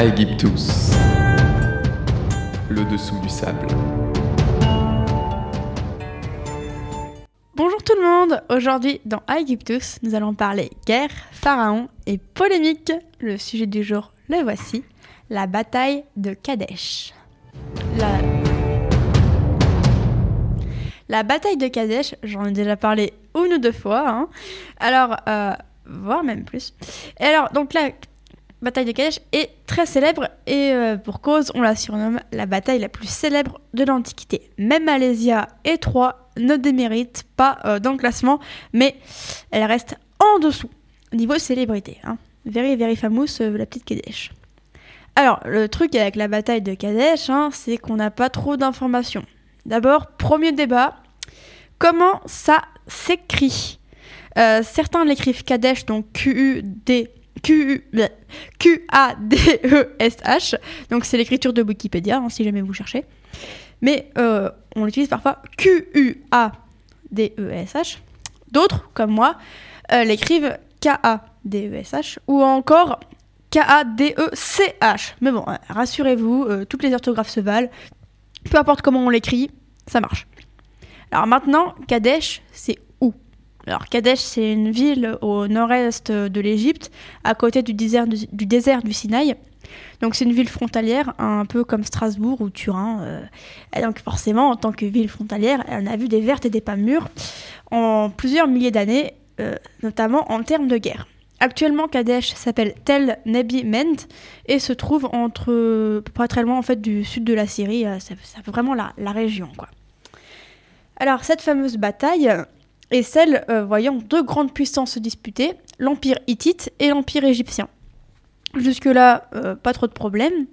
Aegyptus. Le dessous du sable. Bonjour tout le monde Aujourd'hui dans Aegyptus, nous allons parler guerre, pharaon et polémique. Le sujet du jour, le voici, la bataille de Kadesh. La, bataille de Kadesh, j'en ai déjà parlé une ou deux fois, hein. alors, euh, voire même plus. Et alors, donc la bataille de Kadesh est très célèbre et euh, pour cause, on la surnomme la bataille la plus célèbre de l'Antiquité. Même Alésia et Troie ne déméritent pas euh, dans le classement, mais elle reste en dessous niveau célébrité. Hein. Very, very famous, euh, la petite Kadesh. Alors, le truc avec la bataille de Kadesh, hein, c'est qu'on n'a pas trop d'informations. D'abord, premier débat, comment ça s'écrit? Euh, Certains l'écrivent Kadesh, donc Q-U-D. Q-A-D-E-S-H. Donc c'est l'écriture de Wikipédia, hein, si jamais vous cherchez. Mais euh, on l'utilise parfois Q-U-A-D-E-S-H. D'autres, comme moi, euh, l'écrivent K-A-D-E-S-H ou encore K-A-D-E-C-H. Mais bon, euh, rassurez-vous, toutes les orthographes se valent. Peu importe comment on l'écrit, ça marche. Alors maintenant, Kadesh, c'est Alors Kadesh, c'est une ville au nord-est de l'Égypte, à côté du désert du, Sinaï. Donc c'est une ville frontalière, un peu comme Strasbourg ou Turin. euh, et donc forcément, en tant que ville frontalière, elle a vu des vertes et des pas mûres en plusieurs milliers d'années, euh, notamment en termes de guerre. Actuellement, Kadesh s'appelle Tel Nebi Ment et se trouve entre pas très loin en fait du sud de la Syrie. euh, fait vraiment la, la région quoi. Alors cette fameuse bataille est celle euh, voyant deux grandes puissances se disputer, l'empire hittite et l'empire égyptien. Jusque-là, euh, pas trop de problèmes.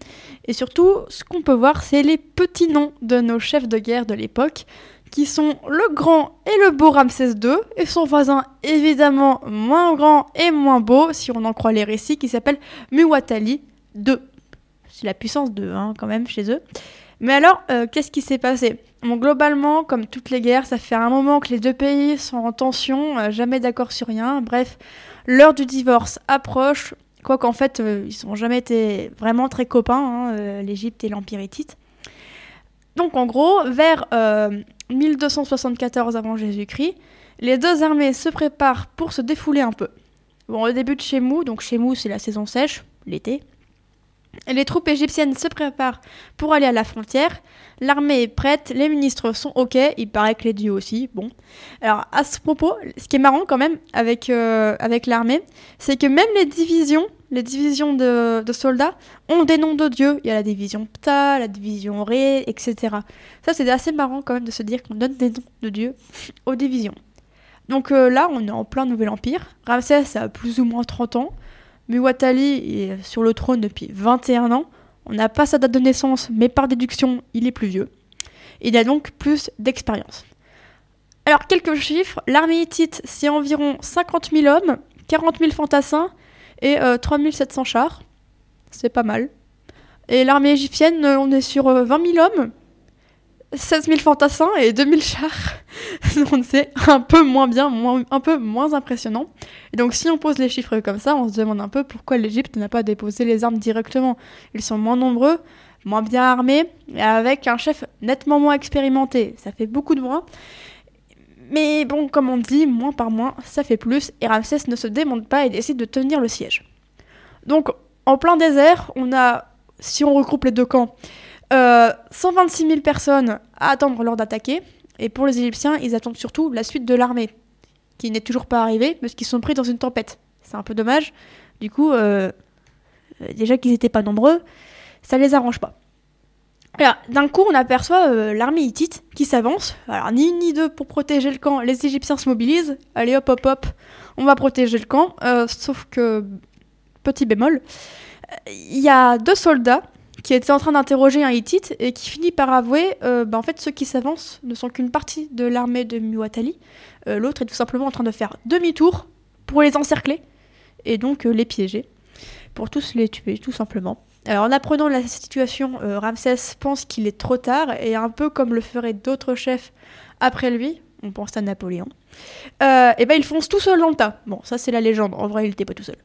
Et surtout, ce qu'on peut voir, c'est les petits noms de nos chefs de guerre de l'époque, qui sont le grand et le beau Ramsès II, et son voisin évidemment moins grand et moins beau, si on en croit les récits, qui s'appelle Muwatalli II. C'est la puissance 2, hein, quand même, chez eux. Mais alors, euh, qu'est-ce qui s'est passé? Bon, globalement, comme toutes les guerres, ça fait un moment que les deux pays sont en tension, euh, jamais d'accord sur rien. Bref, l'heure du divorce approche, quoiqu'en fait, euh, ils n'ont jamais été vraiment très copains, hein, l'Égypte et l'Empire hittite. Donc en gros, vers euh, 1274 avant Jésus-Christ, les deux armées se préparent pour se défouler un peu. Bon, au début de Shemou, donc Shemou c'est la saison sèche, l'été. Les troupes égyptiennes se préparent pour aller à la frontière. L'armée est prête, les ministres sont ok, il paraît que les dieux aussi. Bon. Alors à ce propos, ce qui est marrant quand même avec, euh, avec l'armée, c'est que même les divisions, les divisions de, de soldats, ont des noms de dieux. Il y a la division Ptah, la division Ré, etc. Ça c'est assez marrant quand même de se dire qu'on donne des noms de dieux aux divisions. Donc euh, là, on est en plein Nouvel Empire. Ramsès a plus ou moins 30 ans. Muwatalli est sur le trône depuis 21 ans. On n'a pas sa date de naissance, mais par déduction, il est plus vieux. Il a donc plus d'expérience. Alors, quelques chiffres. L'armée hittite, c'est environ 50 000 hommes, 40 000 fantassins et euh, 3 700 chars. C'est pas mal. Et l'armée égyptienne, euh, on est sur euh, 20 000 hommes, 16 000 fantassins et 2000 chars. donc c'est un peu moins bien, un peu moins impressionnant. Et donc si on pose les chiffres comme ça, on se demande un peu pourquoi l'Égypte n'a pas déposé les armes directement. Ils sont moins nombreux, moins bien armés, avec un chef nettement moins expérimenté. Ça fait beaucoup de moins. Mais bon, comme on dit, moins par moins, ça fait plus, et Ramsès ne se démonte pas et décide de tenir le siège. Donc, en plein désert, on a, si on regroupe les deux camps, euh, 126 000 personnes à attendre l'heure d'attaquer, et pour les Égyptiens, ils attendent surtout la suite de l'armée, qui n'est toujours pas arrivée, parce qu'ils sont pris dans une tempête. C'est un peu dommage. Du coup, euh, euh, déjà qu'ils n'étaient pas nombreux, ça les arrange pas. D'un coup, on aperçoit euh, l'armée hittite qui s'avance. Alors, ni une ni deux pour protéger le camp. Les Égyptiens se mobilisent. Allez, hop, hop, hop, on va protéger le camp. Euh, sauf que, petit bémol, euh, il y a deux soldats qui étaient en train d'interroger un hittite et qui finit par avouer euh, bah, en fait, ceux qui s'avancent ne sont qu'une partie de l'armée de Muwatalli. Euh, L'autre est tout simplement en train de faire demi-tour pour les encercler et donc euh, les piéger pour tous les tuer, tout simplement. Alors en apprenant la situation, euh, Ramsès pense qu'il est trop tard et un peu comme le feraient d'autres chefs après lui, on pense à Napoléon, et ben il fonce tout seul dans le tas. Bon, ça c'est la légende, en vrai il était pas tout seul.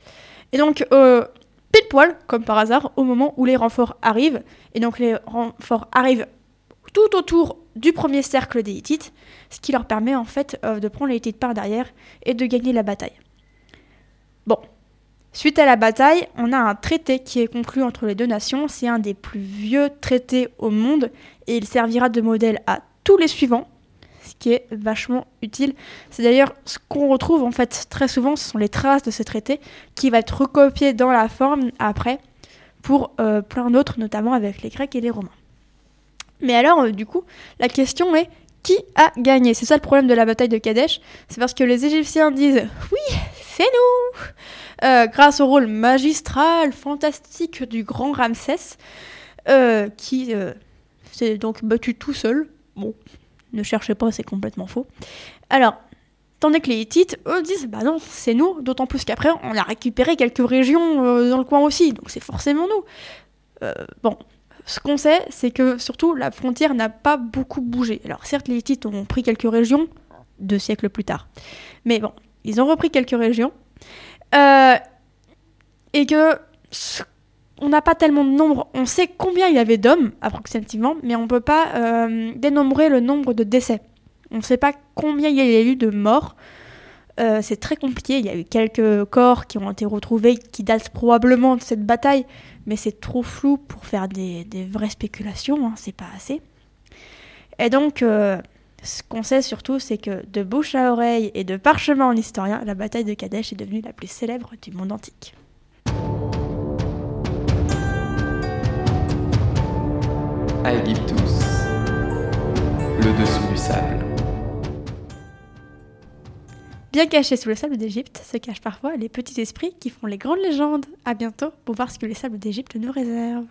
Et donc euh, pile poil, comme par hasard, au moment où les renforts arrivent. Et donc les renforts arrivent tout autour du premier cercle des Hittites, ce qui leur permet en fait euh, de prendre les Hittites par derrière et de gagner la bataille. Bon, suite à la bataille, on a un traité qui est conclu entre les deux nations. C'est un des plus vieux traités au monde et il servira de modèle à tous les suivants, qui est vachement utile. C'est d'ailleurs ce qu'on retrouve en fait très souvent, ce sont les traces de ce traité qui va être recopié dans la forme après pour euh, plein d'autres, notamment avec les Grecs et les Romains. Mais alors, euh, du coup, la question est qui a gagné? C'est ça le problème de la bataille de Kadesh. C'est parce que les Égyptiens disent oui, c'est nous euh, Grâce au rôle magistral, fantastique du grand Ramsès, qui s'est donc battu tout seul. Bon, ne cherchez pas, c'est complètement faux. Alors, tandis que les Hittites, eux, disent bah non, c'est nous, d'autant plus qu'après, on a récupéré quelques régions dans le coin aussi, donc c'est forcément nous. bon, ce qu'on sait, c'est que surtout la frontière n'a pas beaucoup bougé. Alors certes, les Hittites ont pris quelques régions deux siècles plus tard, mais bon, ils ont repris quelques régions euh, et que on n'a pas tellement de nombre. On sait combien il y avait d'hommes approximativement, mais on ne peut pas euh, dénombrer le nombre de décès. On ne sait pas combien il y a eu de morts. Euh, c'est très compliqué. Il y a eu quelques corps qui ont été retrouvés qui datent probablement de cette bataille, mais c'est trop flou pour faire des, vraies spéculations. Hein, c'est pas assez. Et donc, euh, ce qu'on sait surtout, c'est que de bouche à oreille et de parchemin en historien, la bataille de Kadesh est devenue la plus célèbre du monde antique. Aegyptus, le dessous du sable. Bien caché sous le sable d'Égypte se cachent parfois les petits esprits qui font les grandes légendes. À bientôt pour voir ce que les sables d'Égypte nous réservent.